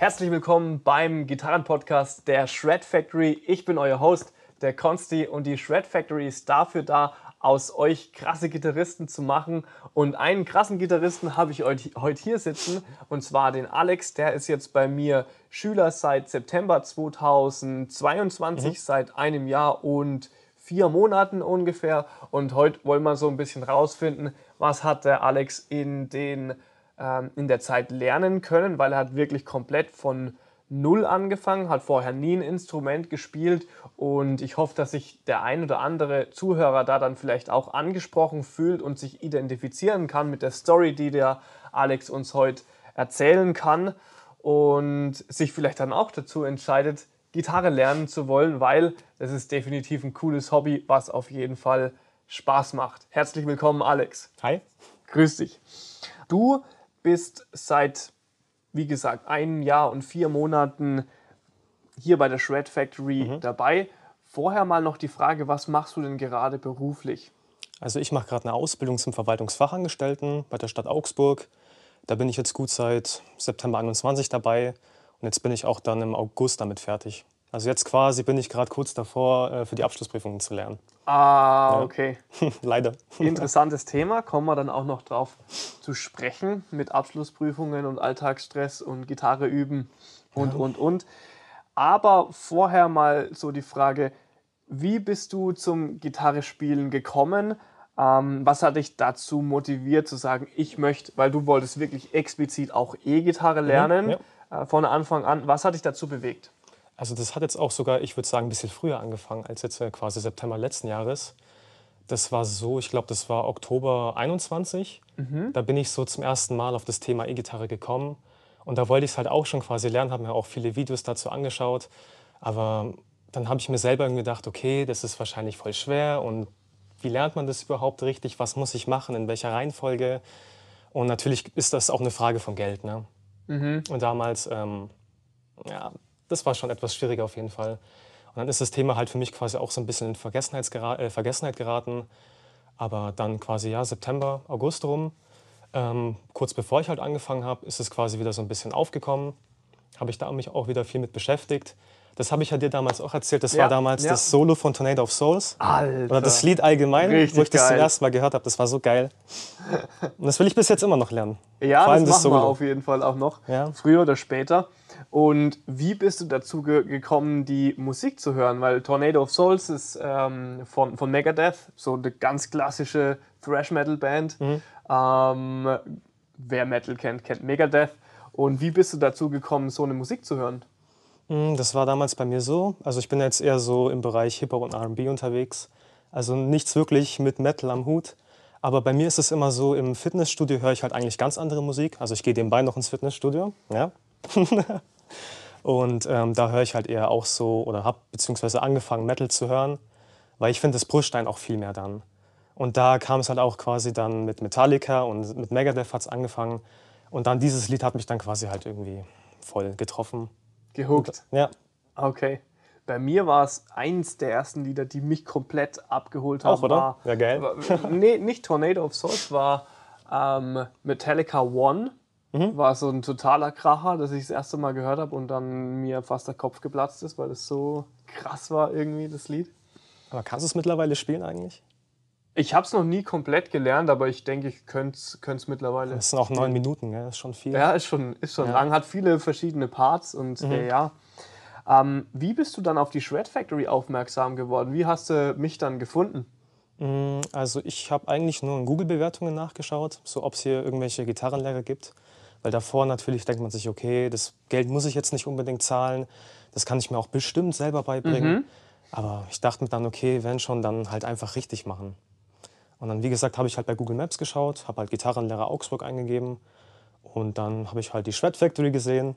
Herzlich willkommen beim Gitarrenpodcast der Shred Factory. Ich bin euer Host, der Consti, und die Shred Factory ist dafür da, aus euch krasse Gitarristen zu machen. Und einen krassen Gitarristen habe ich heute hier sitzen, und zwar den Alex. Der ist jetzt bei mir Schüler seit September 2022, mhm. seit einem Jahr und vier Monaten ungefähr. Und heute wollen wir so ein bisschen rausfinden, was hat der Alex in, den, in der Zeit lernen können, weil er hat wirklich komplett von Null angefangen, hat vorher nie ein Instrument gespielt und ich hoffe, dass sich der ein oder andere Zuhörer da dann vielleicht auch angesprochen fühlt und sich identifizieren kann mit der Story, die der Alex uns heute erzählen kann und sich vielleicht dann auch dazu entscheidet, Gitarre lernen zu wollen, weil es ist definitiv ein cooles Hobby, was auf jeden Fall Spaß macht. Herzlich willkommen, Alex. Hi. Grüß dich. Du bist seit, wie gesagt, einem Jahr und vier Monaten hier bei der Shred Factory mhm. dabei. Vorher mal noch die Frage, was machst du denn gerade beruflich? Also ich mache gerade eine Ausbildung zum Verwaltungsfachangestellten bei der Stadt Augsburg. Da bin ich jetzt gut seit September 21 dabei und jetzt bin ich auch dann im August damit fertig. Also jetzt quasi bin ich gerade kurz davor, äh, für die Abschlussprüfungen zu lernen. Ah, ja. okay. Leider. Interessantes Thema, kommen wir dann auch noch drauf zu sprechen mit Abschlussprüfungen und Alltagsstress und Gitarre üben und, ja. und, und. Aber vorher mal so die Frage, wie bist du zum Gitarrespielen gekommen? Ähm, was hat dich dazu motiviert zu sagen, ich möchte, weil du wolltest wirklich explizit auch E-Gitarre mhm, lernen. Mhm, ja äh, von Anfang an. Was hat dich dazu bewegt? Also das hat jetzt auch sogar, ich würde sagen, ein bisschen früher angefangen als jetzt äh, quasi September letzten Jahres. Das war so, ich glaube, das war Oktober 21. Mhm. Da bin ich so zum ersten Mal auf das Thema E-Gitarre gekommen. Und da wollte ich es halt auch schon quasi lernen, habe mir auch viele Videos dazu angeschaut. Aber dann habe ich mir selber gedacht, okay, das ist wahrscheinlich voll schwer und wie lernt man das überhaupt richtig? Was muss ich machen? In welcher Reihenfolge? Und natürlich ist das auch eine Frage von Geld. Ne? Mhm. Und damals, ähm, ja, das war schon etwas schwieriger auf jeden Fall. Und dann ist das Thema halt für mich quasi auch so ein bisschen in äh, Vergessenheit geraten. Aber dann quasi, ja, September, August rum, ähm, kurz bevor ich halt angefangen habe, ist es quasi wieder so ein bisschen aufgekommen. Habe ich da mich auch wieder viel mit beschäftigt. Das habe ich ja dir damals auch erzählt. Das ja, war damals ja. das Solo von Tornado of Souls. Alter. Oder das Lied allgemein, Richtig wo ich das geil. zum ersten Mal gehört habe. Das war so geil. Und das will ich bis jetzt immer noch lernen. Ja, Vor allem das, das machen Solo. wir auf jeden Fall auch noch. Ja. Früher oder später. Und wie bist du dazu ge gekommen, die Musik zu hören? Weil Tornado of Souls ist ähm, von, von Megadeth, so eine ganz klassische Thrash-Metal-Band. Mhm. Ähm, wer Metal kennt, kennt Megadeth. Und wie bist du dazu gekommen, so eine Musik zu hören? Hm, das war damals bei mir so. Also ich bin jetzt eher so im Bereich Hip-Hop und RB unterwegs. Also nichts wirklich mit Metal am Hut. Aber bei mir ist es immer so, im Fitnessstudio höre ich halt eigentlich ganz andere Musik. Also ich gehe nebenbei noch ins Fitnessstudio. Ja. und ähm, da höre ich halt eher auch so oder habe beziehungsweise angefangen Metal zu hören, weil ich finde, das pusht einen auch viel mehr dann. Und da kam es halt auch quasi dann mit Metallica und mit Megadeth hat es angefangen. Und dann dieses Lied hat mich dann quasi halt irgendwie voll getroffen. Gehuckt? Ja. Okay. Bei mir war es eins der ersten Lieder, die mich komplett abgeholt haben. Auch, oder? War, ja, geil. War, nee, nicht Tornado of Souls, war ähm, Metallica One. Mhm. War so ein totaler Kracher, dass ich das erste Mal gehört habe und dann mir fast der Kopf geplatzt ist, weil es so krass war, irgendwie, das Lied. Aber kannst du es mittlerweile spielen eigentlich? Ich habe es noch nie komplett gelernt, aber ich denke, ich könnte es mittlerweile. Das sind auch neun Minuten, gell? das ist schon viel. Ja, ist schon, ist schon ja. lang, hat viele verschiedene Parts und mhm. äh, ja. Ähm, wie bist du dann auf die Shred Factory aufmerksam geworden? Wie hast du mich dann gefunden? Mm, also ich habe eigentlich nur in Google-Bewertungen nachgeschaut, so ob es hier irgendwelche Gitarrenlehrer gibt. Weil davor natürlich denkt man sich, okay, das Geld muss ich jetzt nicht unbedingt zahlen, das kann ich mir auch bestimmt selber beibringen. Mhm. Aber ich dachte mir dann, okay, wenn schon, dann halt einfach richtig machen. Und dann, wie gesagt, habe ich halt bei Google Maps geschaut, habe halt Gitarrenlehrer Augsburg eingegeben und dann habe ich halt die Shred Factory gesehen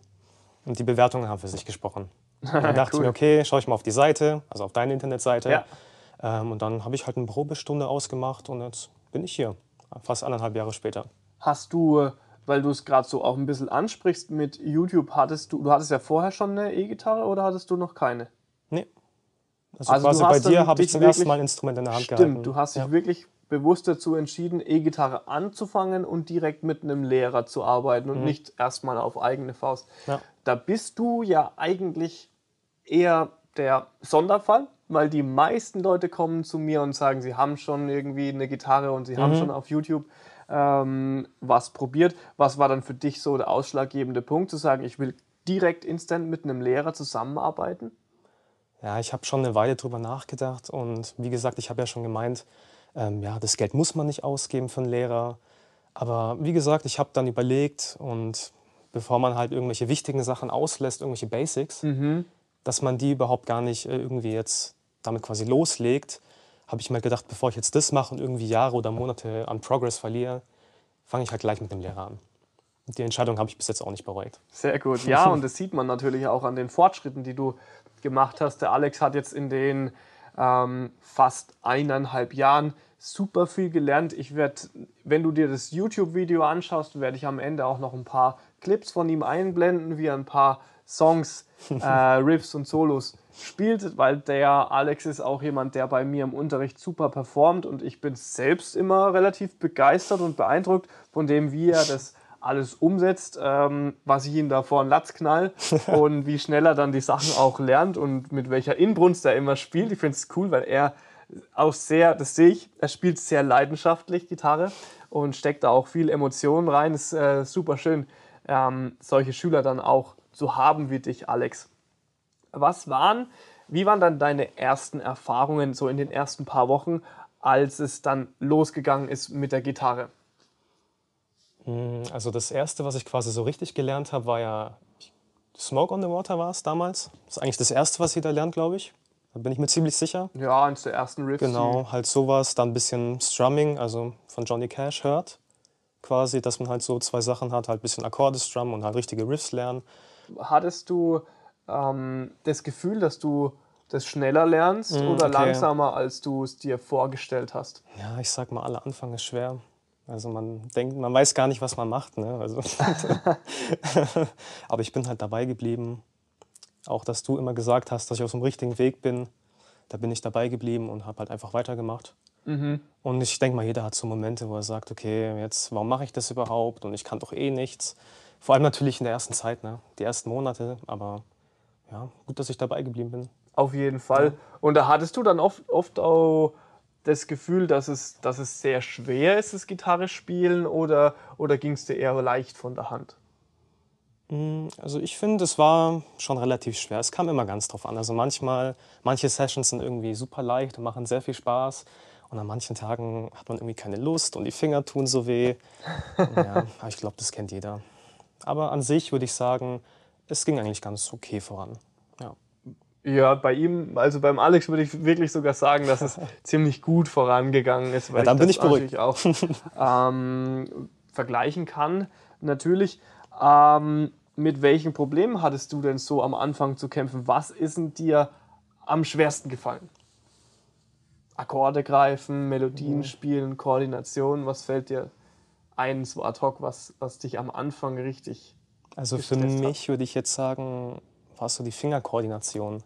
und die Bewertungen haben für sich gesprochen. dann dachte cool. ich mir, okay, schaue ich mal auf die Seite, also auf deine Internetseite. Ja. Ähm, und dann habe ich halt eine Probestunde ausgemacht und jetzt bin ich hier, fast anderthalb Jahre später. Hast du, weil du es gerade so auch ein bisschen ansprichst mit YouTube, hattest du, du hattest ja vorher schon eine E-Gitarre oder hattest du noch keine? Nee. Also, also quasi bei dir habe ich zum ersten Mal ein Instrument in der Hand stimmt, gehalten. du hast dich ja. wirklich bewusst dazu entschieden, E-Gitarre anzufangen und direkt mit einem Lehrer zu arbeiten und mhm. nicht erstmal auf eigene Faust. Ja. Da bist du ja eigentlich eher der Sonderfall, weil die meisten Leute kommen zu mir und sagen, sie haben schon irgendwie eine Gitarre und sie mhm. haben schon auf YouTube ähm, was probiert. Was war dann für dich so der ausschlaggebende Punkt, zu sagen, ich will direkt instant mit einem Lehrer zusammenarbeiten? Ja, ich habe schon eine Weile drüber nachgedacht und wie gesagt, ich habe ja schon gemeint, ähm, ja, das Geld muss man nicht ausgeben für einen Lehrer. Aber wie gesagt, ich habe dann überlegt und bevor man halt irgendwelche wichtigen Sachen auslässt, irgendwelche Basics, mhm. dass man die überhaupt gar nicht äh, irgendwie jetzt damit quasi loslegt, habe ich mir gedacht, bevor ich jetzt das mache und irgendwie Jahre oder Monate an Progress verliere, fange ich halt gleich mit dem Lehrer an. Die Entscheidung habe ich bis jetzt auch nicht bereut. Sehr gut. Ja, und das sieht man natürlich auch an den Fortschritten, die du gemacht hast. Der Alex hat jetzt in den ähm, fast eineinhalb Jahren super viel gelernt. Ich werde, wenn du dir das YouTube-Video anschaust, werde ich am Ende auch noch ein paar Clips von ihm einblenden, wie er ein paar Songs, äh, Riffs und Solos spielt, weil der Alex ist auch jemand, der bei mir im Unterricht super performt und ich bin selbst immer relativ begeistert und beeindruckt von dem, wie er das alles umsetzt, ähm, was ich ihn da vor den Latz knall und wie schnell er dann die Sachen auch lernt und mit welcher Inbrunst er immer spielt. Ich finde es cool, weil er auch sehr, das sehe ich, er spielt sehr leidenschaftlich Gitarre und steckt da auch viel Emotionen rein. Ist äh, super schön, ähm, solche Schüler dann auch zu haben wie dich, Alex. Was waren, wie waren dann deine ersten Erfahrungen so in den ersten paar Wochen, als es dann losgegangen ist mit der Gitarre? Hm, also das erste, was ich quasi so richtig gelernt habe, war ja Smoke on the Water war es damals. Das ist eigentlich das erste, was jeder lernt, glaube ich. Da bin ich mir ziemlich sicher. Ja, eines der ersten Riffs. Genau, halt sowas, dann ein bisschen Strumming, also von Johnny Cash hört. Quasi, dass man halt so zwei Sachen hat, halt ein bisschen Akkorde-Strum und halt richtige Riffs lernen. Hattest du ähm, das Gefühl, dass du das schneller lernst mm, oder okay. langsamer, als du es dir vorgestellt hast? Ja, ich sag mal, aller Anfang ist schwer. Also man denkt, man weiß gar nicht, was man macht. Ne? Also Aber ich bin halt dabei geblieben. Auch, dass du immer gesagt hast, dass ich auf dem richtigen Weg bin. Da bin ich dabei geblieben und habe halt einfach weitergemacht. Mhm. Und ich denke mal, jeder hat so Momente, wo er sagt, okay, jetzt, warum mache ich das überhaupt? Und ich kann doch eh nichts. Vor allem natürlich in der ersten Zeit, ne? die ersten Monate. Aber ja, gut, dass ich dabei geblieben bin. Auf jeden Fall. Ja. Und da hattest du dann oft, oft auch das Gefühl, dass es, dass es sehr schwer ist, das Gitarre spielen, oder, oder ging es dir eher leicht von der Hand? Mm, also ich finde, es war schon relativ schwer. Es kam immer ganz drauf an. Also manchmal, manche Sessions sind irgendwie super leicht und machen sehr viel Spaß. Und an manchen Tagen hat man irgendwie keine Lust und die Finger tun so weh. ja, ich glaube, das kennt jeder. Aber an sich würde ich sagen, es ging eigentlich ganz okay voran. Ja. Ja, bei ihm, also beim Alex würde ich wirklich sogar sagen, dass es ziemlich gut vorangegangen ist, weil ja, dann ich bin ich natürlich auch ähm, vergleichen kann. Natürlich, ähm, mit welchen Problemen hattest du denn so am Anfang zu kämpfen? Was ist denn dir am schwersten gefallen? Akkorde greifen, Melodien mhm. spielen, Koordination, was fällt dir ein, so ad hoc, was, was dich am Anfang richtig also für mich würde ich jetzt sagen, war so die Fingerkoordination.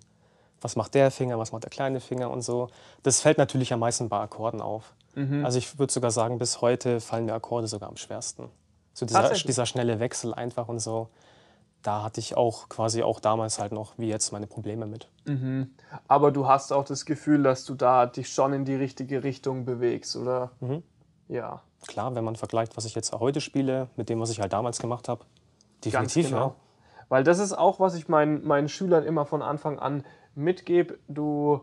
Was macht der Finger, was macht der kleine Finger und so. Das fällt natürlich am meisten bei Akkorden auf. Mhm. Also ich würde sogar sagen, bis heute fallen mir Akkorde sogar am schwersten. So dieser, dieser schnelle Wechsel einfach und so. Da hatte ich auch quasi auch damals halt noch wie jetzt meine Probleme mit. Mhm. Aber du hast auch das Gefühl, dass du da dich schon in die richtige Richtung bewegst, oder? Mhm. Ja. Klar, wenn man vergleicht, was ich jetzt heute spiele, mit dem, was ich halt damals gemacht habe, Definitiv, genau. ja. Weil das ist auch, was ich meinen, meinen Schülern immer von Anfang an mitgebe. Du,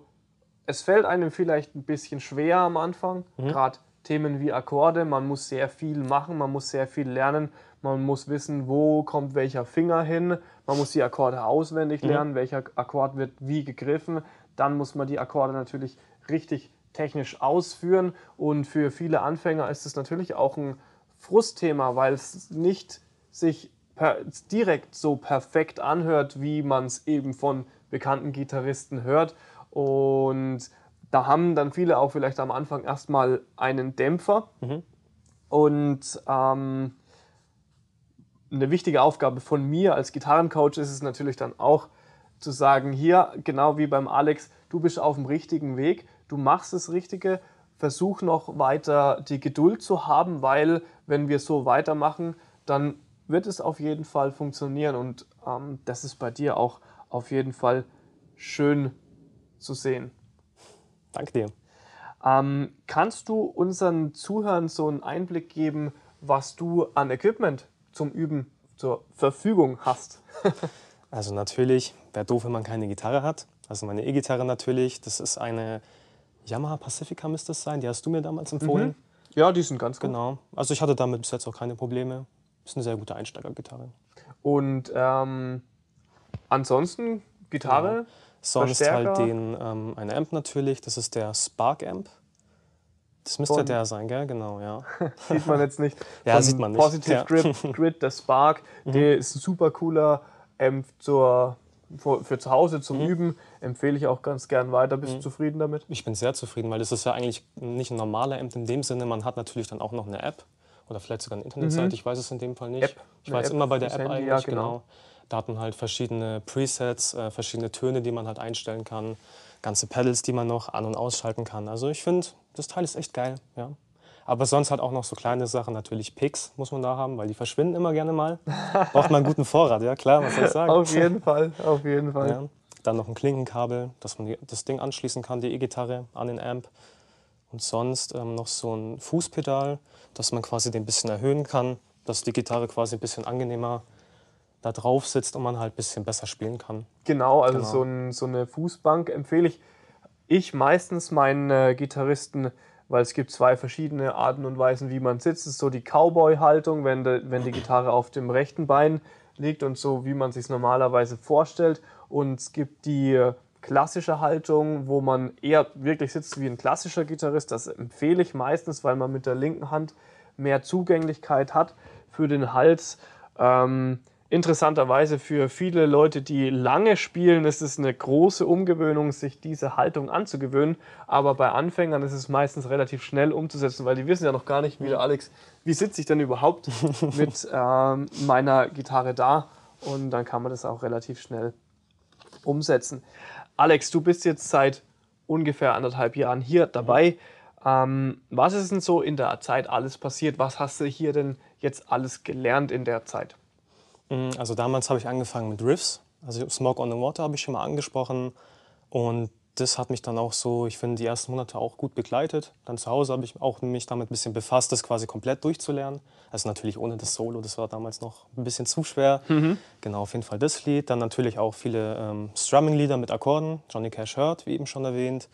es fällt einem vielleicht ein bisschen schwer am Anfang, mhm. gerade Themen wie Akkorde. Man muss sehr viel machen, man muss sehr viel lernen. Man muss wissen, wo kommt welcher Finger hin. Man muss die Akkorde auswendig mhm. lernen, mhm. welcher Akkord wird wie gegriffen. Dann muss man die Akkorde natürlich richtig technisch ausführen. Und für viele Anfänger ist es natürlich auch ein Frustthema, weil es nicht sich direkt so perfekt anhört, wie man es eben von bekannten Gitarristen hört. Und da haben dann viele auch vielleicht am Anfang erstmal einen Dämpfer. Mhm. Und ähm, eine wichtige Aufgabe von mir als Gitarrencoach ist es natürlich dann auch zu sagen, hier, genau wie beim Alex, du bist auf dem richtigen Weg, du machst das Richtige versuch noch weiter die Geduld zu haben, weil wenn wir so weitermachen, dann wird es auf jeden Fall funktionieren und ähm, das ist bei dir auch auf jeden Fall schön zu sehen. Danke dir. Ähm, kannst du unseren Zuhörern so einen Einblick geben, was du an Equipment zum Üben zur Verfügung hast? also natürlich, wäre doof, wenn man keine Gitarre hat. Also meine E-Gitarre natürlich, das ist eine Yamaha Pacifica müsste es sein, die hast du mir damals empfohlen. Mhm. Ja, die sind ganz gut. Genau. Also ich hatte damit bis jetzt auch keine Probleme. Ist eine sehr gute Einsteigergitarre. Und ähm, ansonsten Gitarre? Genau. Sonst halt Verstärker. halt den, ähm, ein Amp natürlich, das ist der Spark Amp. Das müsste Von, der sein, gell? Genau, ja. sieht man jetzt nicht. ja, sieht man nicht. Positive ja. Grip, Grid, der Spark, mhm. der ist ein super cooler Amp zur, für, für zu Hause zum mhm. Üben. Empfehle ich auch ganz gern weiter. Bist mhm. du zufrieden damit? Ich bin sehr zufrieden, weil das ist ja eigentlich nicht ein normaler Amp in dem Sinne. Man hat natürlich dann auch noch eine App oder vielleicht sogar eine Internetseite. Mhm. Ich weiß es in dem Fall nicht. App. Ich weiß immer bei der App Handy, eigentlich, ja, genau. genau. Da hat man halt verschiedene Presets, äh, verschiedene Töne, die man halt einstellen kann, ganze Pedals, die man noch an- und ausschalten kann. Also ich finde, das Teil ist echt geil. Ja. Aber sonst halt auch noch so kleine Sachen, natürlich Picks muss man da haben, weil die verschwinden immer gerne mal. Braucht man einen guten Vorrat, ja klar, was soll ich sagen. auf jeden Fall, auf jeden Fall. Ja. Dann noch ein Klinkenkabel, dass man das Ding anschließen kann, die E-Gitarre an den Amp. Und sonst ähm, noch so ein Fußpedal, dass man quasi den ein bisschen erhöhen kann, dass die Gitarre quasi ein bisschen angenehmer da drauf sitzt und man halt ein bisschen besser spielen kann. Genau, also genau. So, ein, so, eine Fußbank empfehle ich ich meistens meinen äh, Gitarristen, weil es gibt zwei verschiedene Arten und Weisen, wie man sitzt. Es ist so die Cowboy-Haltung, wenn, de, wenn die Gitarre auf dem rechten Bein liegt und so, wie man sich normalerweise vorstellt. Und es gibt die äh, klassische Haltung, wo man eher wirklich sitzt wie ein klassischer Gitarrist. Das empfehle ich meistens, weil man mit der linken Hand mehr Zugänglichkeit hat für den Hals. Ähm, Interessanterweise für viele Leute, die lange spielen, ist es eine große Umgewöhnung, sich diese Haltung anzugewöhnen. Aber bei Anfängern ist es meistens relativ schnell umzusetzen, weil die wissen ja noch gar nicht, wie der Alex, wie sitze ich denn überhaupt mit ähm, meiner Gitarre da? Und dann kann man das auch relativ schnell umsetzen. Alex, du bist jetzt seit ungefähr anderthalb Jahren hier dabei. Ähm, was ist denn so in der Zeit alles passiert? Was hast du hier denn jetzt alles gelernt in der Zeit? Mm, also damals habe ich angefangen mit Riffs. Also Smoke on the Water habe ich schon mal angesprochen. Und das hat mich dann auch so, ich finde, die ersten Monate auch gut begleitet. Dann zu Hause habe ich auch mich damit ein bisschen befasst, das quasi komplett durchzulernen. Also natürlich ohne das Solo, das war damals noch ein bisschen zu schwer. Mhm. Genau, auf jeden Fall das Lied. Dann natürlich auch viele ähm, Strumming-Lieder mit Akkorden, Johnny Cash Hurt, wie eben schon erwähnt.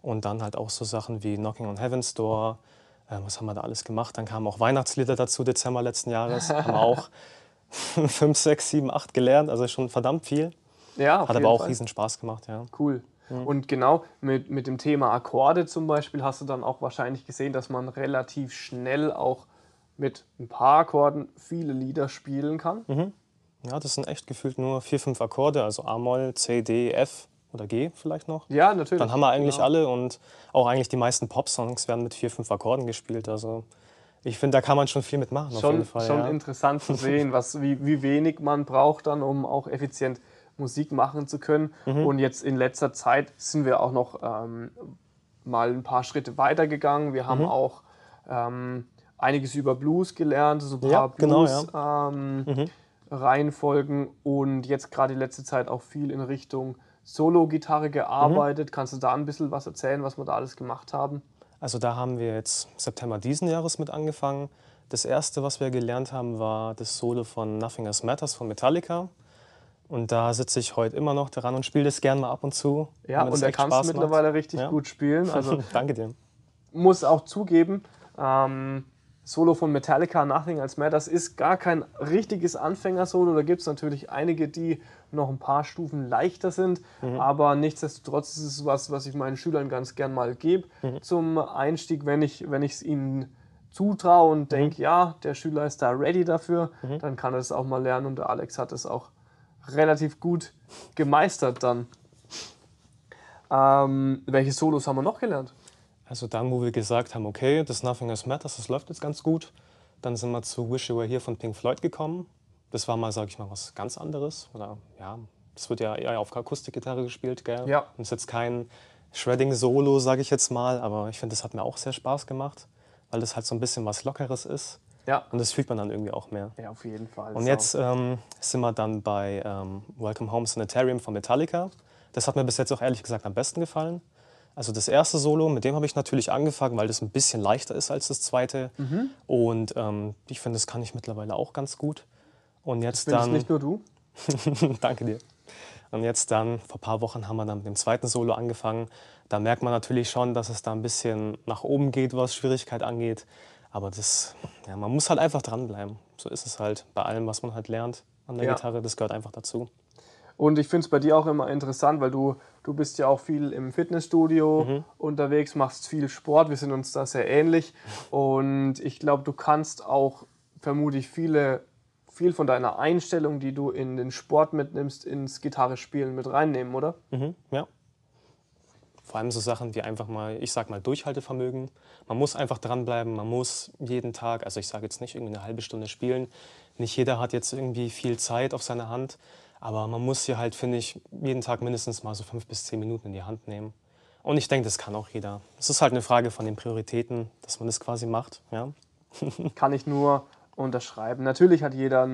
Und dann halt auch so Sachen wie Knocking on Heaven's Door. Ähm, was haben wir da alles gemacht? Dann kamen auch Weihnachtslieder dazu, Dezember letzten Jahres. haben wir auch 5, 6, 7, 8 gelernt, also schon verdammt viel. Ja, Hat aber auch Fall. riesen Spaß gemacht, ja. Cool. Mhm. Und genau mit, mit dem Thema Akkorde zum Beispiel hast du dann auch wahrscheinlich gesehen, dass man relativ schnell auch mit ein paar Akkorden viele Lieder spielen kann. Mhm. Ja, das sind echt gefühlt nur vier, fünf Akkorde, also A-Moll, C, D, F oder G vielleicht noch. Ja, natürlich. Dann haben wir eigentlich genau. alle und auch eigentlich die meisten Pop-Songs werden mit vier, fünf Akkorden gespielt. Also ich finde, da kann man schon viel mitmachen. Schon, auf jeden Fall, schon ja. interessant zu sehen, was, wie, wie wenig man braucht dann, um auch effizient Musik machen zu können. Mhm. Und jetzt in letzter Zeit sind wir auch noch ähm, mal ein paar Schritte weiter gegangen. Wir haben mhm. auch ähm, einiges über Blues gelernt, so ein paar ja, Blues genau, ja. ähm, mhm. Reihenfolgen und jetzt gerade die letzte Zeit auch viel in Richtung Solo-Gitarre gearbeitet. Mhm. Kannst du da ein bisschen was erzählen, was wir da alles gemacht haben? Also da haben wir jetzt September diesen Jahres mit angefangen. Das erste, was wir gelernt haben, war das Solo von Nothing Else Matters von Metallica. Und da sitze ich heute immer noch daran und spiele das gerne mal ab und zu. Ja, und er kann es mittlerweile richtig ja. gut spielen. Also Danke dir. Muss auch zugeben, ähm, Solo von Metallica, Nothing Else Matters, ist gar kein richtiges Anfängersolo. Da gibt es natürlich einige, die noch ein paar Stufen leichter sind. Mhm. Aber nichtsdestotrotz ist es was, was ich meinen Schülern ganz gern mal gebe mhm. zum Einstieg, wenn ich es wenn ihnen zutraue und mhm. denke, ja, der Schüler ist da ready dafür, mhm. dann kann er es auch mal lernen. Und der Alex hat es auch relativ gut gemeistert dann. Ähm, welche Solos haben wir noch gelernt? Also dann, wo wir gesagt haben, okay, das Nothing Else Matters, das läuft jetzt ganz gut, dann sind wir zu Wish You Were Here von Pink Floyd gekommen. Das war mal, sag ich mal, was ganz anderes. Oder ja, das wird ja eher auf Akustikgitarre gespielt, gell? Ja. Und ist jetzt kein Shredding-Solo, sage ich jetzt mal. Aber ich finde, das hat mir auch sehr Spaß gemacht, weil das halt so ein bisschen was Lockeres ist. Ja. Und das fühlt man dann irgendwie auch mehr. Ja, auf jeden Fall. Und jetzt ähm, sind wir dann bei ähm, Welcome Home Sanitarium von Metallica. Das hat mir bis jetzt auch ehrlich gesagt am besten gefallen. Also das erste Solo, mit dem habe ich natürlich angefangen, weil das ein bisschen leichter ist als das zweite. Mhm. Und ähm, ich finde, das kann ich mittlerweile auch ganz gut. Und jetzt Bin dann. nicht nur du? Danke dir. Und jetzt dann, vor ein paar Wochen haben wir dann mit dem zweiten Solo angefangen. Da merkt man natürlich schon, dass es da ein bisschen nach oben geht, was Schwierigkeit angeht. Aber das, ja, man muss halt einfach dranbleiben. So ist es halt bei allem, was man halt lernt an der Ja. Gitarre. Das gehört einfach dazu. Und ich finde es bei dir auch immer interessant, weil du, du bist ja auch viel im Fitnessstudio Mhm. unterwegs, machst viel Sport, wir sind uns da sehr ähnlich. Und ich glaube, du kannst auch vermutlich viele, viel von deiner Einstellung, die du in den Sport mitnimmst, ins Gitarrespielen mit reinnehmen, oder? Mhm, ja. Vor allem so Sachen wie einfach mal, ich sag mal, Durchhaltevermögen. Man muss einfach dranbleiben, man muss jeden Tag, also ich sage jetzt nicht irgendwie eine halbe Stunde spielen. Nicht jeder hat jetzt irgendwie viel Zeit auf seiner Hand, aber man muss hier halt, finde ich, jeden Tag mindestens mal so fünf bis zehn Minuten in die Hand nehmen. Und ich denke, das kann auch jeder. Es ist halt eine Frage von den Prioritäten, dass man das quasi macht. Ja. Kann ich nur unterschreiben. Natürlich hat jeder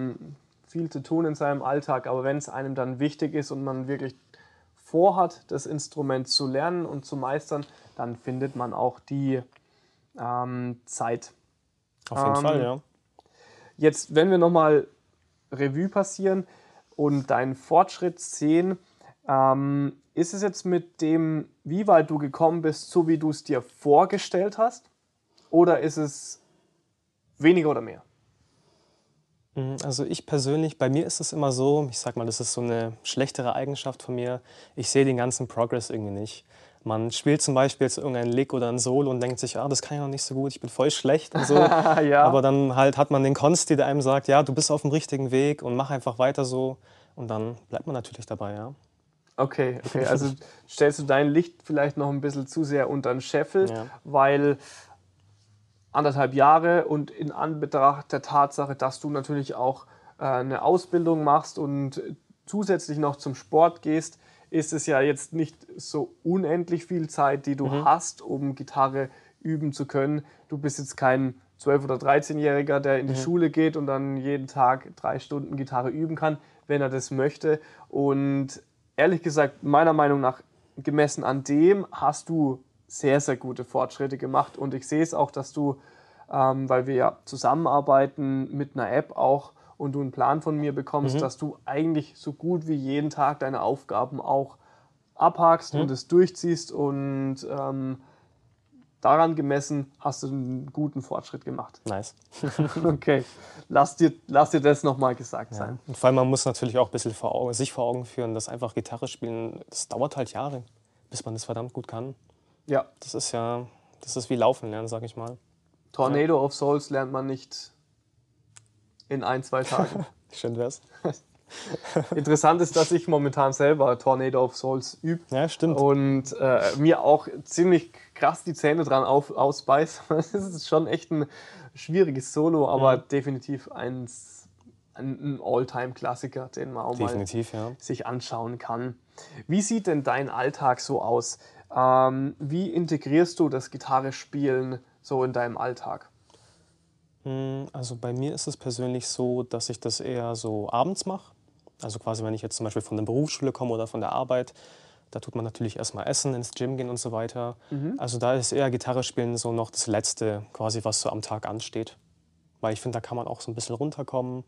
viel zu tun in seinem Alltag, aber wenn es einem dann wichtig ist und man wirklich vorhat, das Instrument zu lernen und zu meistern, dann findet man auch die ähm, Zeit. Auf jeden Ähm, Fall, ja. Jetzt, wenn wir nochmal Revue passieren und deinen Fortschritt sehen, ähm, ist es jetzt mit dem, wie weit du gekommen bist, so wie du es dir vorgestellt hast? Oder ist es weniger oder mehr? Mm, Also ich persönlich, bei mir ist es immer so, ich sag mal, das ist so eine schlechtere Eigenschaft von mir, ich sehe den ganzen Progress irgendwie nicht. Man spielt zum Beispiel jetzt irgendein Lick oder ein Solo und denkt sich, ah, das kann ich noch nicht so gut, ich bin voll schlecht und so. ja. Aber dann halt hat man den Konsti, der einem sagt, ja, du bist auf dem richtigen Weg und mach einfach weiter so. Und dann bleibt man natürlich dabei, ja. Okay, okay. Also stellst du dein Licht vielleicht noch ein bisschen zu sehr unter den Scheffel, Ja. weil anderthalb Jahre und in Anbetracht der Tatsache, dass du natürlich auch äh, eine Ausbildung machst und zusätzlich noch zum Sport gehst, ist es ja jetzt nicht so unendlich viel Zeit, die du hast, um Gitarre üben zu können. Du bist jetzt kein 12- oder 13-Jähriger, der in die Schule geht und dann jeden Tag drei Stunden Gitarre üben kann, wenn er das möchte. Und ehrlich gesagt, meiner Meinung nach, gemessen an dem, hast du sehr, sehr gute Fortschritte gemacht. Und ich sehe es auch, dass du, ähm, weil wir ja zusammenarbeiten mit einer App auch und du einen Plan von mir bekommst, dass du eigentlich so gut wie jeden Tag deine Aufgaben auch abhakst und es durchziehst und ähm, daran gemessen hast du einen guten Fortschritt gemacht. Nice. Okay, lass dir, lass dir das nochmal gesagt sein. Und vor allem, man muss natürlich auch ein bisschen vor Augen, sich vor Augen führen, dass einfach Gitarre spielen, das dauert halt Jahre, bis man das verdammt gut kann. Ja, Das ist ja, das ist wie Laufen lernen, sag ich mal. Tornado of Souls lernt man nicht in ein, zwei Tagen. Schön wär's. Interessant ist, dass ich momentan selber Tornado of Souls übe Ja, stimmt. und äh, mir auch ziemlich krass die Zähne dran auf, ausbeiß. Es ist schon echt ein schwieriges Solo, aber definitiv eins, ein, ein All-Time-Klassiker, den man auch mal Definitiv, ja. sich anschauen kann. Wie sieht denn dein Alltag so aus? Ähm, wie integrierst du das Gitarrespielen so in deinem Alltag? Mm, Also bei mir ist es persönlich so, dass ich das eher so abends mache. Also quasi, wenn ich jetzt zum Beispiel von der Berufsschule komme oder von der Arbeit, da tut man natürlich erstmal essen, ins Gym gehen und so weiter. Also da ist eher Gitarre spielen so noch das Letzte, quasi was so am Tag ansteht. Weil ich finde, da kann man auch so ein bisschen runterkommen.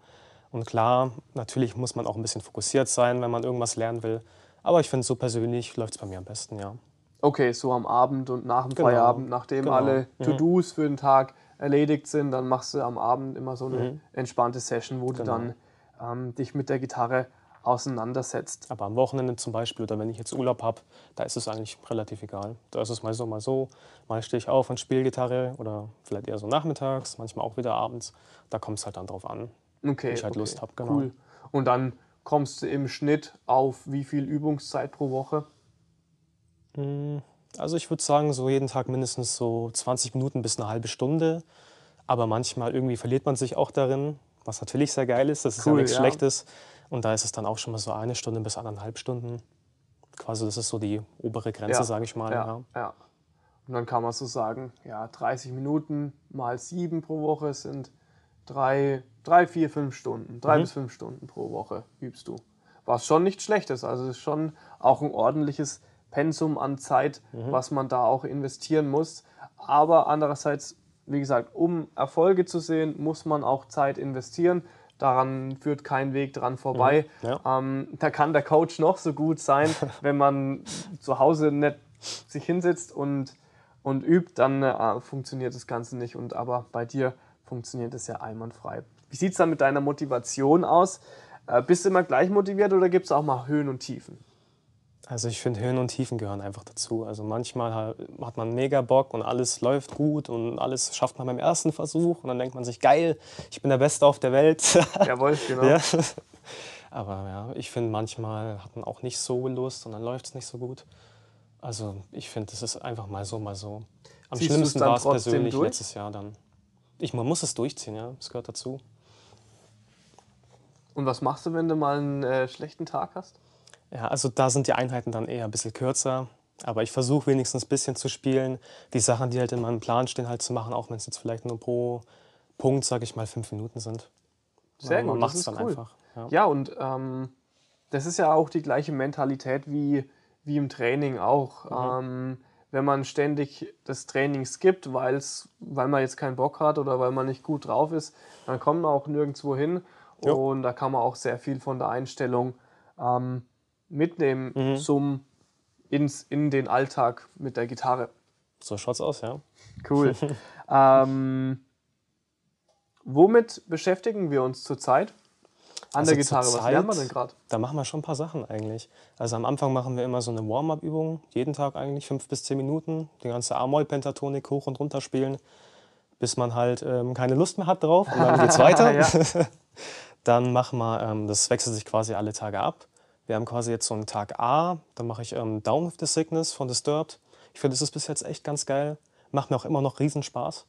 Und klar, natürlich muss man auch ein bisschen fokussiert sein, wenn man irgendwas lernen will. Aber ich finde, so persönlich läuft es bei mir am besten, ja. Okay, so am Abend und nach dem Genau, Feierabend, nachdem genau. alle Mhm. To-Dos für den Tag erledigt sind, dann machst du am Abend immer so eine entspannte Session, wo du Genau. dann ähm, dich mit der Gitarre auseinandersetzt. Aber am Wochenende zum Beispiel oder wenn ich jetzt Urlaub habe, da ist es eigentlich relativ egal. Da ist es mal so, mal so. Mal stehe ich auf und spiele Gitarre oder vielleicht eher so nachmittags, manchmal auch wieder abends. Da kommt es halt dann drauf an. Okay, ich halt okay, Lust hab, genau. Cool. Und dann kommst du im Schnitt auf wie viel Übungszeit pro Woche? Also ich würde sagen, so jeden Tag mindestens so 20 Minuten bis eine halbe Stunde. Aber manchmal irgendwie verliert man sich auch darin, was natürlich sehr geil ist. Das ist Cool, ja nichts ja. Schlechtes. Und da ist es dann auch schon mal so eine Stunde bis anderthalb Stunden. quasi das ist so die obere Grenze, Ja, sage ich mal. Ja, Ja. Und dann kann man so sagen, ja, 30 Minuten mal sieben pro Woche sind drei, drei vier, fünf Stunden. Drei bis fünf Stunden pro Woche übst du. Was schon nicht schlecht ist. Also es ist schon auch ein ordentliches Pensum an Zeit, was man da auch investieren muss. Aber andererseits, wie gesagt, um Erfolge zu sehen, muss man auch Zeit investieren. Daran führt kein Weg dran vorbei. Ja. Ähm, da kann der Coach noch so gut sein, wenn man zu Hause nicht sich hinsetzt und, und übt, dann äh, funktioniert das Ganze nicht. Und aber bei dir funktioniert es ja einwandfrei. Wie sieht es dann mit deiner Motivation aus? Äh, bist du immer gleich motiviert oder gibt es auch mal Höhen und Tiefen? Also ich finde, Höhen und Tiefen gehören einfach dazu. Also manchmal ha- hat man mega Bock und alles läuft gut und alles schafft man beim ersten Versuch und dann denkt man sich, geil, ich bin der Beste auf der Welt. Jawohl, genau. ja. Aber ja, ich finde, manchmal hat man auch nicht so Lust und dann läuft es nicht so gut. Also ich finde, das ist einfach mal so, mal so. Am Ziehst du's schlimmsten war es persönlich durch? letztes Jahr dann. Ich, man muss es durchziehen, ja, das gehört dazu. Und was machst du, wenn du mal einen äh, schlechten Tag hast? Ja, also da sind die Einheiten dann eher ein bisschen kürzer. Aber ich versuche wenigstens ein bisschen zu spielen. Die Sachen, die halt in meinem Plan stehen, halt zu machen, auch wenn es jetzt vielleicht nur pro Punkt, sage ich mal, fünf Minuten sind. Sehr man gut, macht es dann cool. einfach. Ja. Ja, und ähm, das ist ja auch die gleiche Mentalität wie, wie im Training auch. Ähm, wenn man ständig das Training skippt, weil's, weil man jetzt keinen Bock hat oder weil man nicht gut drauf ist, dann kommt man auch nirgendwo hin. Ja. Und da kann man auch sehr viel von der Einstellung ähm, mitnehmen zum, ins, in den Alltag mit der Gitarre. So schaut's aus, ja. Cool. ähm, womit beschäftigen wir uns zurzeit? An Also der Gitarre. Was zurzeit- lernen wir denn gerade? Da machen wir schon ein paar Sachen eigentlich. Also am Anfang machen wir immer so eine Warm-up-Übung, jeden Tag eigentlich fünf bis zehn Minuten, die ganze A-Moll-Pentatonik hoch und runter spielen, bis man halt ähm, keine Lust mehr hat drauf und dann geht's weiter. Dann machen wir, ähm, das wechselt sich quasi alle Tage ab. Wir haben quasi jetzt so einen Tag A, dann mache ich ähm, Down with the Sickness von Disturbed. Ich finde, das ist bis jetzt echt ganz geil. Macht mir auch immer noch riesen Spaß.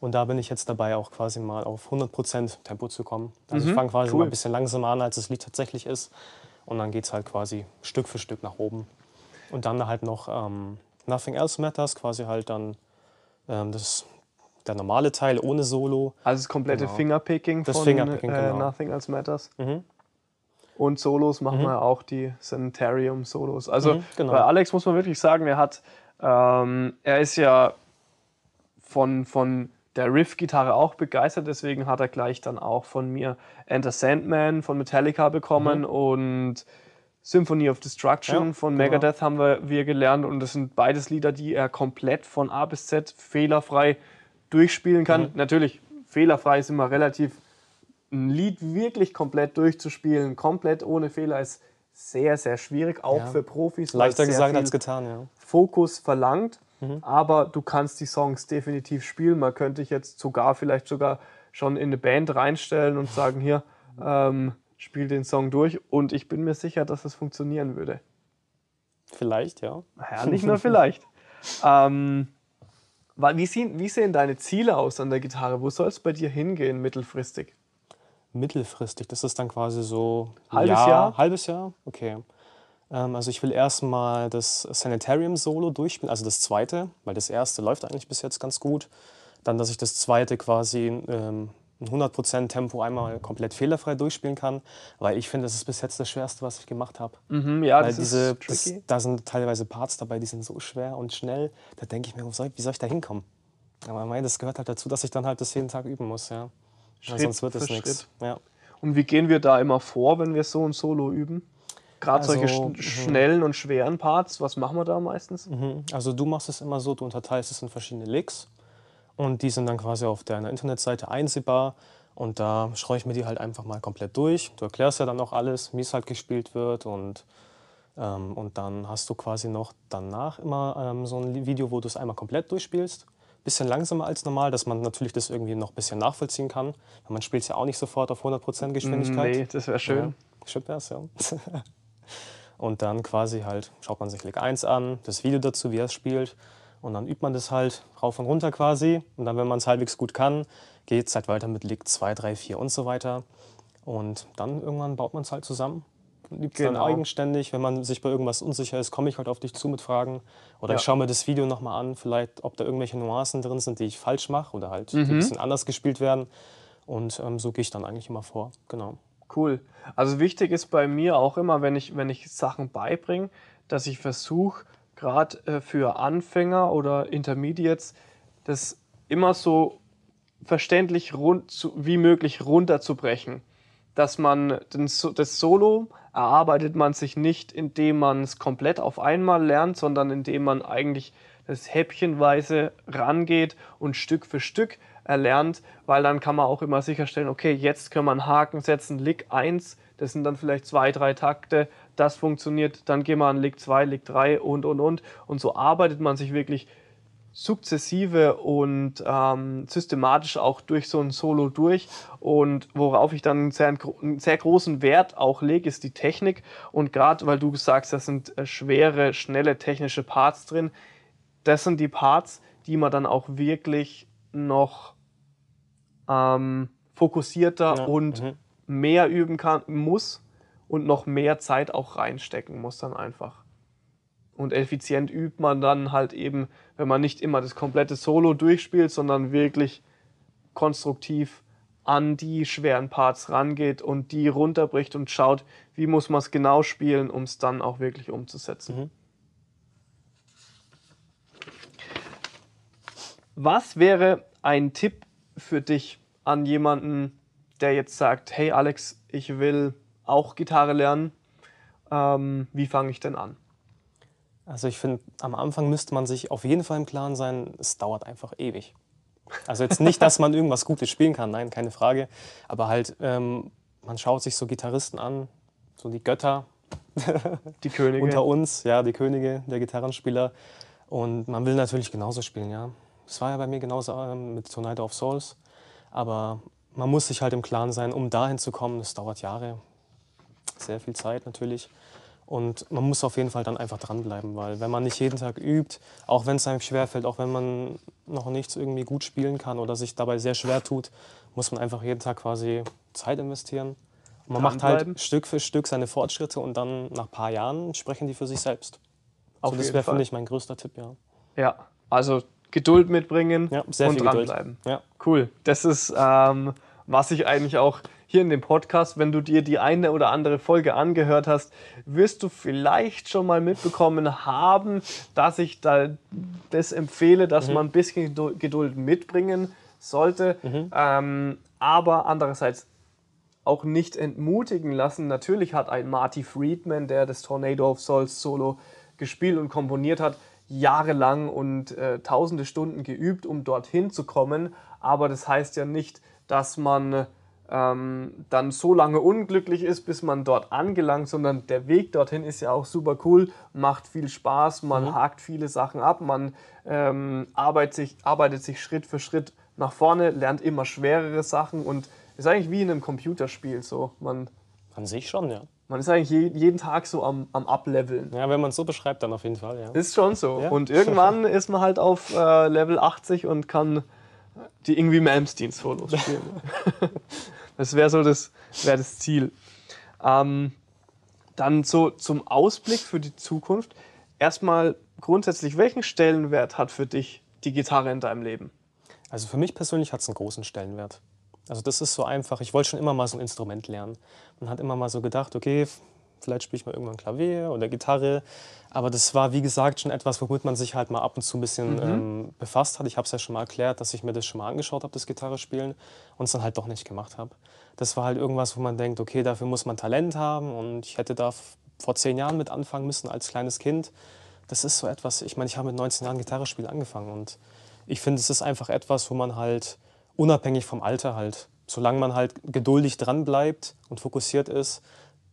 Und da bin ich jetzt dabei, auch quasi mal auf 100% Tempo zu kommen. Also ich fange quasi cool. mal ein bisschen langsamer an, als das Lied tatsächlich ist. Und dann geht es halt quasi Stück für Stück nach oben. Und dann halt noch ähm, Nothing Else Matters, quasi halt dann ähm, das, der normale Teil ohne Solo. Also das komplette Genau. Fingerpicking Das von Fingerpicking, äh, genau. Nothing Else Matters. Mhm. Und Solos machen wir auch die Sanitarium-Solos. Also Mhm, genau. bei Alex muss man wirklich sagen, er hat, ähm, er ist ja von, von der Riff-Gitarre auch begeistert, deswegen hat er gleich dann auch von mir Enter Sandman von Metallica bekommen und Symphony of Destruction Mhm. Ja, von genau. Megadeth haben wir, wir gelernt und das sind beides Lieder, die er komplett von A bis Z fehlerfrei durchspielen kann. Mhm. Natürlich, fehlerfrei ist immer relativ ein Lied wirklich komplett durchzuspielen, komplett ohne Fehler, ist sehr, sehr schwierig, auch Ja. für Profis. Leichter gesagt als getan, ja. Fokus verlangt, Mhm. aber du kannst die Songs definitiv spielen. Man könnte dich jetzt sogar, vielleicht sogar schon in eine Band reinstellen und sagen, hier, ähm, spiel den Song durch und ich bin mir sicher, dass es funktionieren würde. Vielleicht, ja. Ja, nicht nur vielleicht. ähm, wie, sehen, wie sehen deine Ziele aus an der Gitarre? Wo soll es bei dir hingehen mittelfristig? Mittelfristig, das ist dann quasi so Halbes Jahr? Halbes Jahr, okay. Ähm, also ich will erstmal das Sanitarium-Solo durchspielen, also das zweite, weil das erste läuft eigentlich bis jetzt ganz gut. Dann, dass ich das zweite quasi ähm, in 100% Tempo einmal komplett fehlerfrei durchspielen kann, weil ich finde, das ist bis jetzt das Schwerste, was ich gemacht habe. Mhm, ja, Weil das diese, ist das, da sind teilweise Parts dabei, die sind so schwer und schnell. Da denke ich mir, wo soll, wie soll ich da hinkommen? Aber ich meine, das gehört halt dazu, dass ich dann halt das jeden Tag üben muss, ja. Schritt sonst wird es nichts. Schritt. Ja. Und wie gehen wir da immer vor, wenn wir so ein Solo üben? Gerade Also, solche mhm. sch schnellen und schweren Parts, was machen wir da meistens? Mhm. Also du machst es immer so, du unterteilst es in verschiedene Licks und die sind dann quasi auf deiner Internetseite einsehbar und da schreue ich mir die halt einfach mal komplett durch. Du erklärst ja dann auch alles, wie es halt gespielt wird und, ähm, und dann hast du quasi noch danach immer ähm, so ein Video, wo du es einmal komplett durchspielst. Bisschen langsamer als normal, dass man natürlich das irgendwie noch ein bisschen nachvollziehen kann. Weil man spielt es ja auch nicht sofort auf 100% Geschwindigkeit. Nee, das wäre schön. Ja, schön wär's, ja. und dann quasi halt schaut man sich Lick 1 an, das Video dazu, wie er es spielt. Und dann übt man das halt rauf und runter quasi. Und dann, wenn man es halbwegs gut kann, geht es halt weiter mit Lick 2, 3, 4 und so weiter. Und dann irgendwann baut man es halt zusammen. Übt genau. dann eigenständig. Wenn man sich bei irgendwas unsicher ist, komme ich halt auf dich zu mit Fragen. Oder ja. ich schaue mir das Video nochmal an, vielleicht, ob da irgendwelche Nuancen drin sind, die ich falsch mache oder halt mhm. die ein bisschen anders gespielt werden. Und ähm, so gehe ich dann eigentlich immer vor. Genau. Cool. Also wichtig ist bei mir auch immer, wenn ich, wenn ich Sachen beibringe, dass ich versuche, gerade äh, für Anfänger oder Intermediates, das immer so verständlich rund zu, wie möglich runterzubrechen. Dass man das Solo erarbeitet man sich nicht, indem man es komplett auf einmal lernt, sondern indem man eigentlich das häppchenweise rangeht und Stück für Stück erlernt, weil dann kann man auch immer sicherstellen, okay, jetzt können wir einen Haken setzen, Lick 1, das sind dann vielleicht zwei, drei Takte, das funktioniert, dann gehen wir an Lick 2, Lick 3 und, und, und. Und so arbeitet man sich wirklich sukzessive und ähm, systematisch auch durch so ein Solo durch. Und worauf ich dann einen sehr, einen sehr großen Wert auch lege, ist die Technik. Und gerade weil du sagst, das sind äh, schwere, schnelle technische Parts drin, das sind die Parts, die man dann auch wirklich noch ähm, fokussierter ja. und mhm. mehr üben kann, muss und noch mehr Zeit auch reinstecken muss dann einfach. Und effizient übt man dann halt eben, wenn man nicht immer das komplette Solo durchspielt, sondern wirklich konstruktiv an die schweren Parts rangeht und die runterbricht und schaut, wie muss man es genau spielen, um es dann auch wirklich umzusetzen. Mhm. Was wäre ein Tipp für dich an jemanden, der jetzt sagt, hey Alex, ich will auch Gitarre lernen. Ähm, wie fange ich denn an? Also ich finde, am Anfang müsste man sich auf jeden Fall im Klaren sein, es dauert einfach ewig. Also jetzt nicht, dass man irgendwas Gutes spielen kann, nein, keine Frage. Aber halt, ähm, man schaut sich so Gitarristen an, so die Götter. Die Könige. unter uns, ja, die Könige der Gitarrenspieler. Und man will natürlich genauso spielen, ja. Das war ja bei mir genauso ähm, mit Tornado of Souls. Aber man muss sich halt im Klaren sein, um dahin zu kommen, das dauert Jahre, sehr viel Zeit natürlich. Und man muss auf jeden Fall dann einfach dranbleiben, weil wenn man nicht jeden Tag übt, auch wenn es einem schwerfällt, auch wenn man noch nichts irgendwie gut spielen kann oder sich dabei sehr schwer tut, muss man einfach jeden Tag quasi Zeit investieren. Und man macht halt Stück für Stück seine Fortschritte und dann nach ein paar Jahren sprechen die für sich selbst. Auf also das wäre, finde ich, mein größter Tipp, ja. Ja, also Geduld mitbringen ja, und dranbleiben. Ja. Cool. Das ist, ähm, was ich eigentlich auch hier in dem Podcast, wenn du dir die eine oder andere Folge angehört hast, wirst du vielleicht schon mal mitbekommen haben, dass ich da das empfehle, dass mhm. man ein bisschen Geduld mitbringen sollte. Mhm. Ähm, aber andererseits auch nicht entmutigen lassen. Natürlich hat ein Marty Friedman, der das Tornado of Souls Solo gespielt und komponiert hat, jahrelang und äh, tausende Stunden geübt, um dorthin zu kommen. Aber das heißt ja nicht, dass man ähm, dann so lange unglücklich ist, bis man dort angelangt, sondern der Weg dorthin ist ja auch super cool, macht viel Spaß, man mhm. hakt viele Sachen ab, man ähm, arbeitet, sich, arbeitet sich Schritt für Schritt nach vorne, lernt immer schwerere Sachen und ist eigentlich wie in einem Computerspiel so. Man, An sich schon, ja. Man ist eigentlich je, jeden Tag so am, am Ableveln. Ja, wenn man es so beschreibt, dann auf jeden Fall, ja. Ist schon so. Ja. Und irgendwann ist man halt auf äh, Level 80 und kann die irgendwie Malmsteen-Solos spielen. das wäre so das, wär das Ziel. Ähm, dann so zum Ausblick für die Zukunft. Erstmal grundsätzlich, welchen Stellenwert hat für dich die Gitarre in deinem Leben? Also für mich persönlich hat es einen großen Stellenwert. Also das ist so einfach. Ich wollte schon immer mal so ein Instrument lernen. Man hat immer mal so gedacht, okay, vielleicht spiele ich mal irgendwann Klavier oder Gitarre. Aber das war, wie gesagt, schon etwas, womit man sich halt mal ab und zu ein bisschen mhm. ähm, befasst hat. Ich habe es ja schon mal erklärt, dass ich mir das schon mal angeschaut habe, das Gitarre spielen, und es dann halt doch nicht gemacht habe. Das war halt irgendwas, wo man denkt, okay, dafür muss man Talent haben und ich hätte da vor zehn Jahren mit anfangen müssen als kleines Kind. Das ist so etwas, ich meine, ich habe mit 19 Jahren Gitarre spielen angefangen und ich finde, es ist einfach etwas, wo man halt unabhängig vom Alter halt. Solange man halt geduldig dran bleibt und fokussiert ist,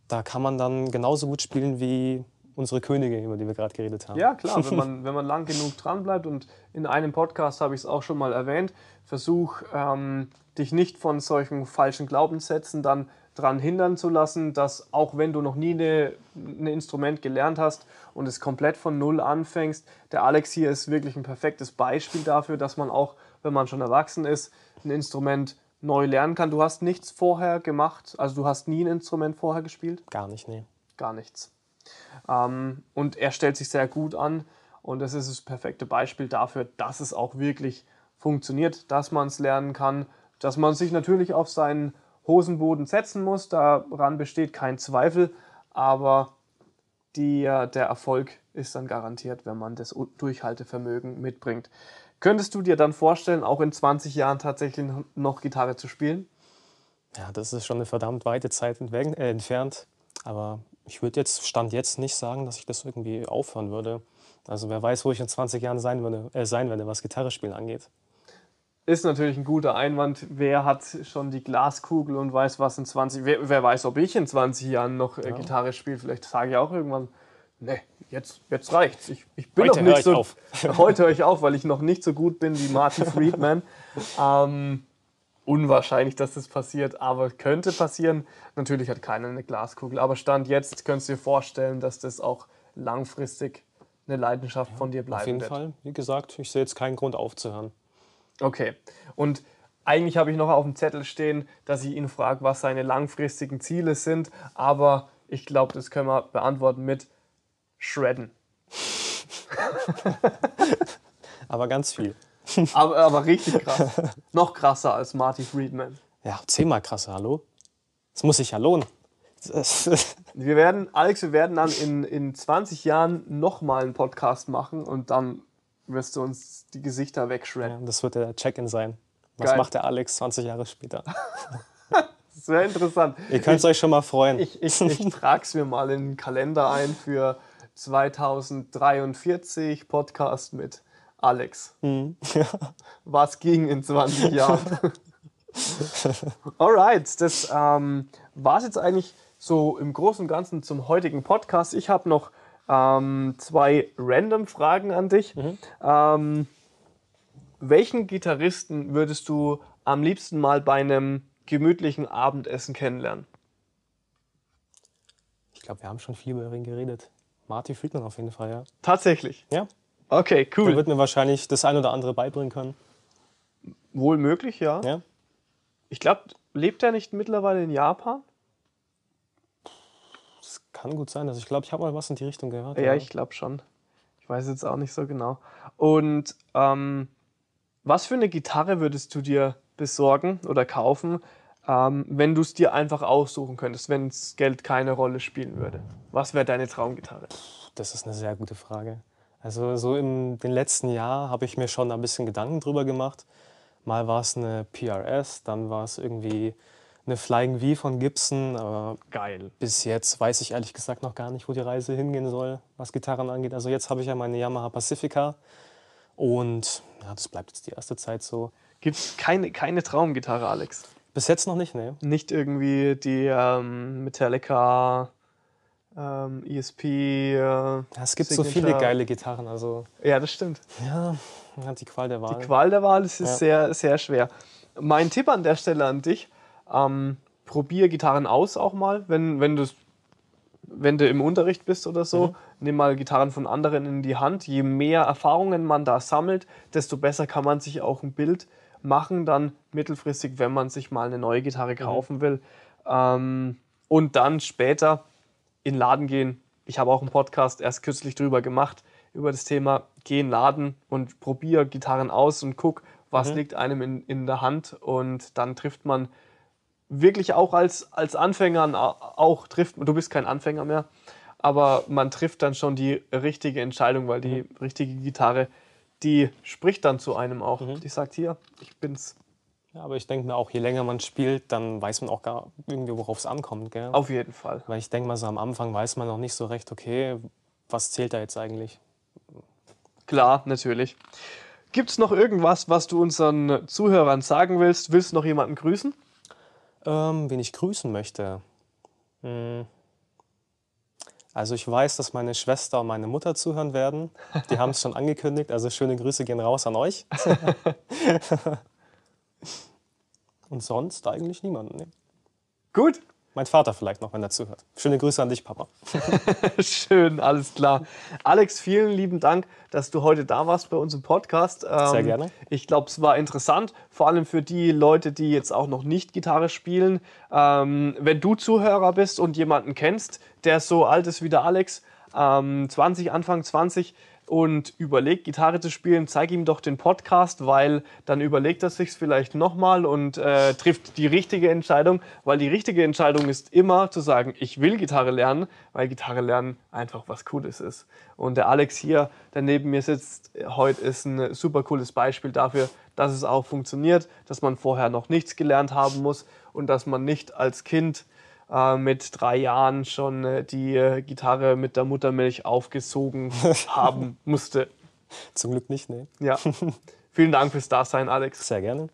da kann man dann genauso gut spielen wie unsere Könige, über die wir gerade geredet haben. Ja, klar, wenn man, wenn man lang genug dran bleibt und in einem Podcast habe ich es auch schon mal erwähnt, versuch ähm, dich nicht von solchen falschen Glaubenssätzen dann daran hindern zu lassen, dass auch wenn du noch nie ein ne Instrument gelernt hast und es komplett von Null anfängst, der Alex hier ist wirklich ein perfektes Beispiel dafür, dass man auch, wenn man schon erwachsen ist, ein Instrument neu lernen kann. Du hast nichts vorher gemacht, also du hast nie ein Instrument vorher gespielt? Gar nicht, nee. gar nichts. Ähm, und er stellt sich sehr gut an und das ist das perfekte Beispiel dafür, dass es auch wirklich funktioniert, dass man es lernen kann, dass man sich natürlich auf seinen Hosenboden setzen muss, daran besteht kein Zweifel, aber die, der Erfolg ist dann garantiert, wenn man das Durchhaltevermögen mitbringt. Könntest du dir dann vorstellen, auch in 20 Jahren tatsächlich noch Gitarre zu spielen? Ja, das ist schon eine verdammt weite Zeit äh, entfernt. Aber ich würde jetzt, Stand jetzt, nicht sagen, dass ich das irgendwie aufhören würde. Also wer weiß, wo ich in 20 Jahren sein, würde, äh, sein werde, was Gitarre spielen angeht. Ist natürlich ein guter Einwand. Wer hat schon die Glaskugel und weiß, was in 20 wer, wer weiß, ob ich in 20 Jahren noch äh, ja. Gitarre spiele. Vielleicht sage ich auch irgendwann, nee, jetzt, jetzt reicht's. Ich, ich bin heute noch nicht so. Auf. heute höre ich auf, weil ich noch nicht so gut bin wie Martin Friedman. ähm, unwahrscheinlich, dass das passiert, aber könnte passieren. Natürlich hat keiner eine Glaskugel, aber Stand jetzt könntest du dir vorstellen, dass das auch langfristig eine Leidenschaft ja, von dir bleiben wird. Auf jeden wird. Fall. Wie gesagt, ich sehe jetzt keinen Grund aufzuhören. Okay. Und eigentlich habe ich noch auf dem Zettel stehen, dass ich ihn frage, was seine langfristigen Ziele sind, aber ich glaube, das können wir beantworten mit Shredden. aber ganz viel. aber, aber richtig krass. Noch krasser als Marty Friedman. Ja, zehnmal krasser, hallo? Das muss sich ja lohnen. wir werden, Alex, wir werden dann in, in 20 Jahren nochmal einen Podcast machen und dann wirst du uns die Gesichter wegschredden. Ja, das wird der Check-in sein. Was Geil. macht der Alex 20 Jahre später? das wäre interessant. Ihr könnt euch schon mal freuen. Ich, ich, ich trage es mir mal in den Kalender ein für 2043 Podcast mit Alex. Mhm. Was ging in 20 Jahren? Alright, das ähm, war es jetzt eigentlich so im Großen und Ganzen zum heutigen Podcast. Ich habe noch ähm, zwei random Fragen an dich. Mhm. Ähm, welchen Gitarristen würdest du am liebsten mal bei einem gemütlichen Abendessen kennenlernen? Ich glaube, wir haben schon viel über ihn geredet. Marty Friedman auf jeden Fall, ja. Tatsächlich? Ja. Okay, cool. Er wird mir wahrscheinlich das ein oder andere beibringen können. Wohl möglich, ja. ja. Ich glaube, lebt er nicht mittlerweile in Japan? Das kann gut sein. Also ich glaube, ich habe mal was in die Richtung gehört. Ja, ja. ich glaube schon. Ich weiß jetzt auch nicht so genau. Und ähm, was für eine Gitarre würdest du dir besorgen oder kaufen, ähm, wenn du es dir einfach aussuchen könntest, wenn das Geld keine Rolle spielen würde? Was wäre deine Traumgitarre? Das ist eine sehr gute Frage. Also so in den letzten Jahren habe ich mir schon ein bisschen Gedanken drüber gemacht. Mal war es eine PRS, dann war es irgendwie eine Flying V von Gibson. Aber Geil. Bis jetzt weiß ich ehrlich gesagt noch gar nicht, wo die Reise hingehen soll, was Gitarren angeht. Also jetzt habe ich ja meine Yamaha Pacifica und ja, das bleibt jetzt die erste Zeit so. Gibt es keine, keine Traumgitarre, Alex? Bis jetzt noch nicht, ne? Nicht irgendwie die ähm, Metallica ähm, ESP. Äh, ja, es gibt Signature. so viele geile Gitarren. Also. Ja, das stimmt. Ja, die Qual der Wahl. Die Qual der Wahl ist, ja. sehr, sehr schwer. Mein Tipp an der Stelle an dich: ähm, probier Gitarren aus auch mal, wenn, wenn, wenn du im Unterricht bist oder so. Mhm. Nimm mal Gitarren von anderen in die Hand. Je mehr Erfahrungen man da sammelt, desto besser kann man sich auch ein Bild machen, dann mittelfristig, wenn man sich mal eine neue Gitarre mhm. kaufen mhm. will. Ähm, und dann später in den Laden gehen. Ich habe auch einen Podcast erst kürzlich drüber gemacht, über das Thema geh in den Laden und probier Gitarren aus und guck, was mhm. liegt einem in, in der Hand. Und dann trifft man wirklich auch als, als Anfänger, auch trifft, du bist kein Anfänger mehr, aber man trifft dann schon die richtige Entscheidung, weil die mhm. richtige Gitarre, die spricht dann zu einem auch. Mhm. Die sagt, hier, ich bin's. Ja, aber ich denke mir auch, je länger man spielt, dann weiß man auch gar irgendwie, worauf es ankommt. Gell? Auf jeden Fall. Weil ich denke mal, so am Anfang weiß man noch nicht so recht, okay, was zählt da jetzt eigentlich? Klar, natürlich. Gibt es noch irgendwas, was du unseren Zuhörern sagen willst? Willst du noch jemanden grüßen? Ähm, wen ich grüßen möchte? Hm. Also ich weiß, dass meine Schwester und meine Mutter zuhören werden. Die haben es schon angekündigt. Also schöne Grüße gehen raus an euch. Und sonst eigentlich niemanden. Ne? Gut, mein Vater vielleicht noch, wenn er zuhört. Schöne Grüße an dich, Papa. Schön, alles klar. Alex, vielen lieben Dank, dass du heute da warst bei uns im Podcast. Sehr ähm, gerne. Ich glaube, es war interessant, vor allem für die Leute, die jetzt auch noch nicht Gitarre spielen. Ähm, wenn du Zuhörer bist und jemanden kennst, der so alt ist wie der Alex, 20, ähm, Anfang 20, und überlegt, Gitarre zu spielen, zeig ihm doch den Podcast, weil dann überlegt er sich vielleicht nochmal und äh, trifft die richtige Entscheidung, weil die richtige Entscheidung ist immer zu sagen, ich will Gitarre lernen, weil Gitarre lernen einfach was Cooles ist. Und der Alex hier, der neben mir sitzt, heute ist ein super cooles Beispiel dafür, dass es auch funktioniert, dass man vorher noch nichts gelernt haben muss und dass man nicht als Kind äh, mit drei Jahren schon äh, die äh, Gitarre mit der Muttermilch aufgesogen haben musste. Zum Glück nicht, ne? Ja. Vielen Dank fürs Dasein, Alex. Sehr gerne.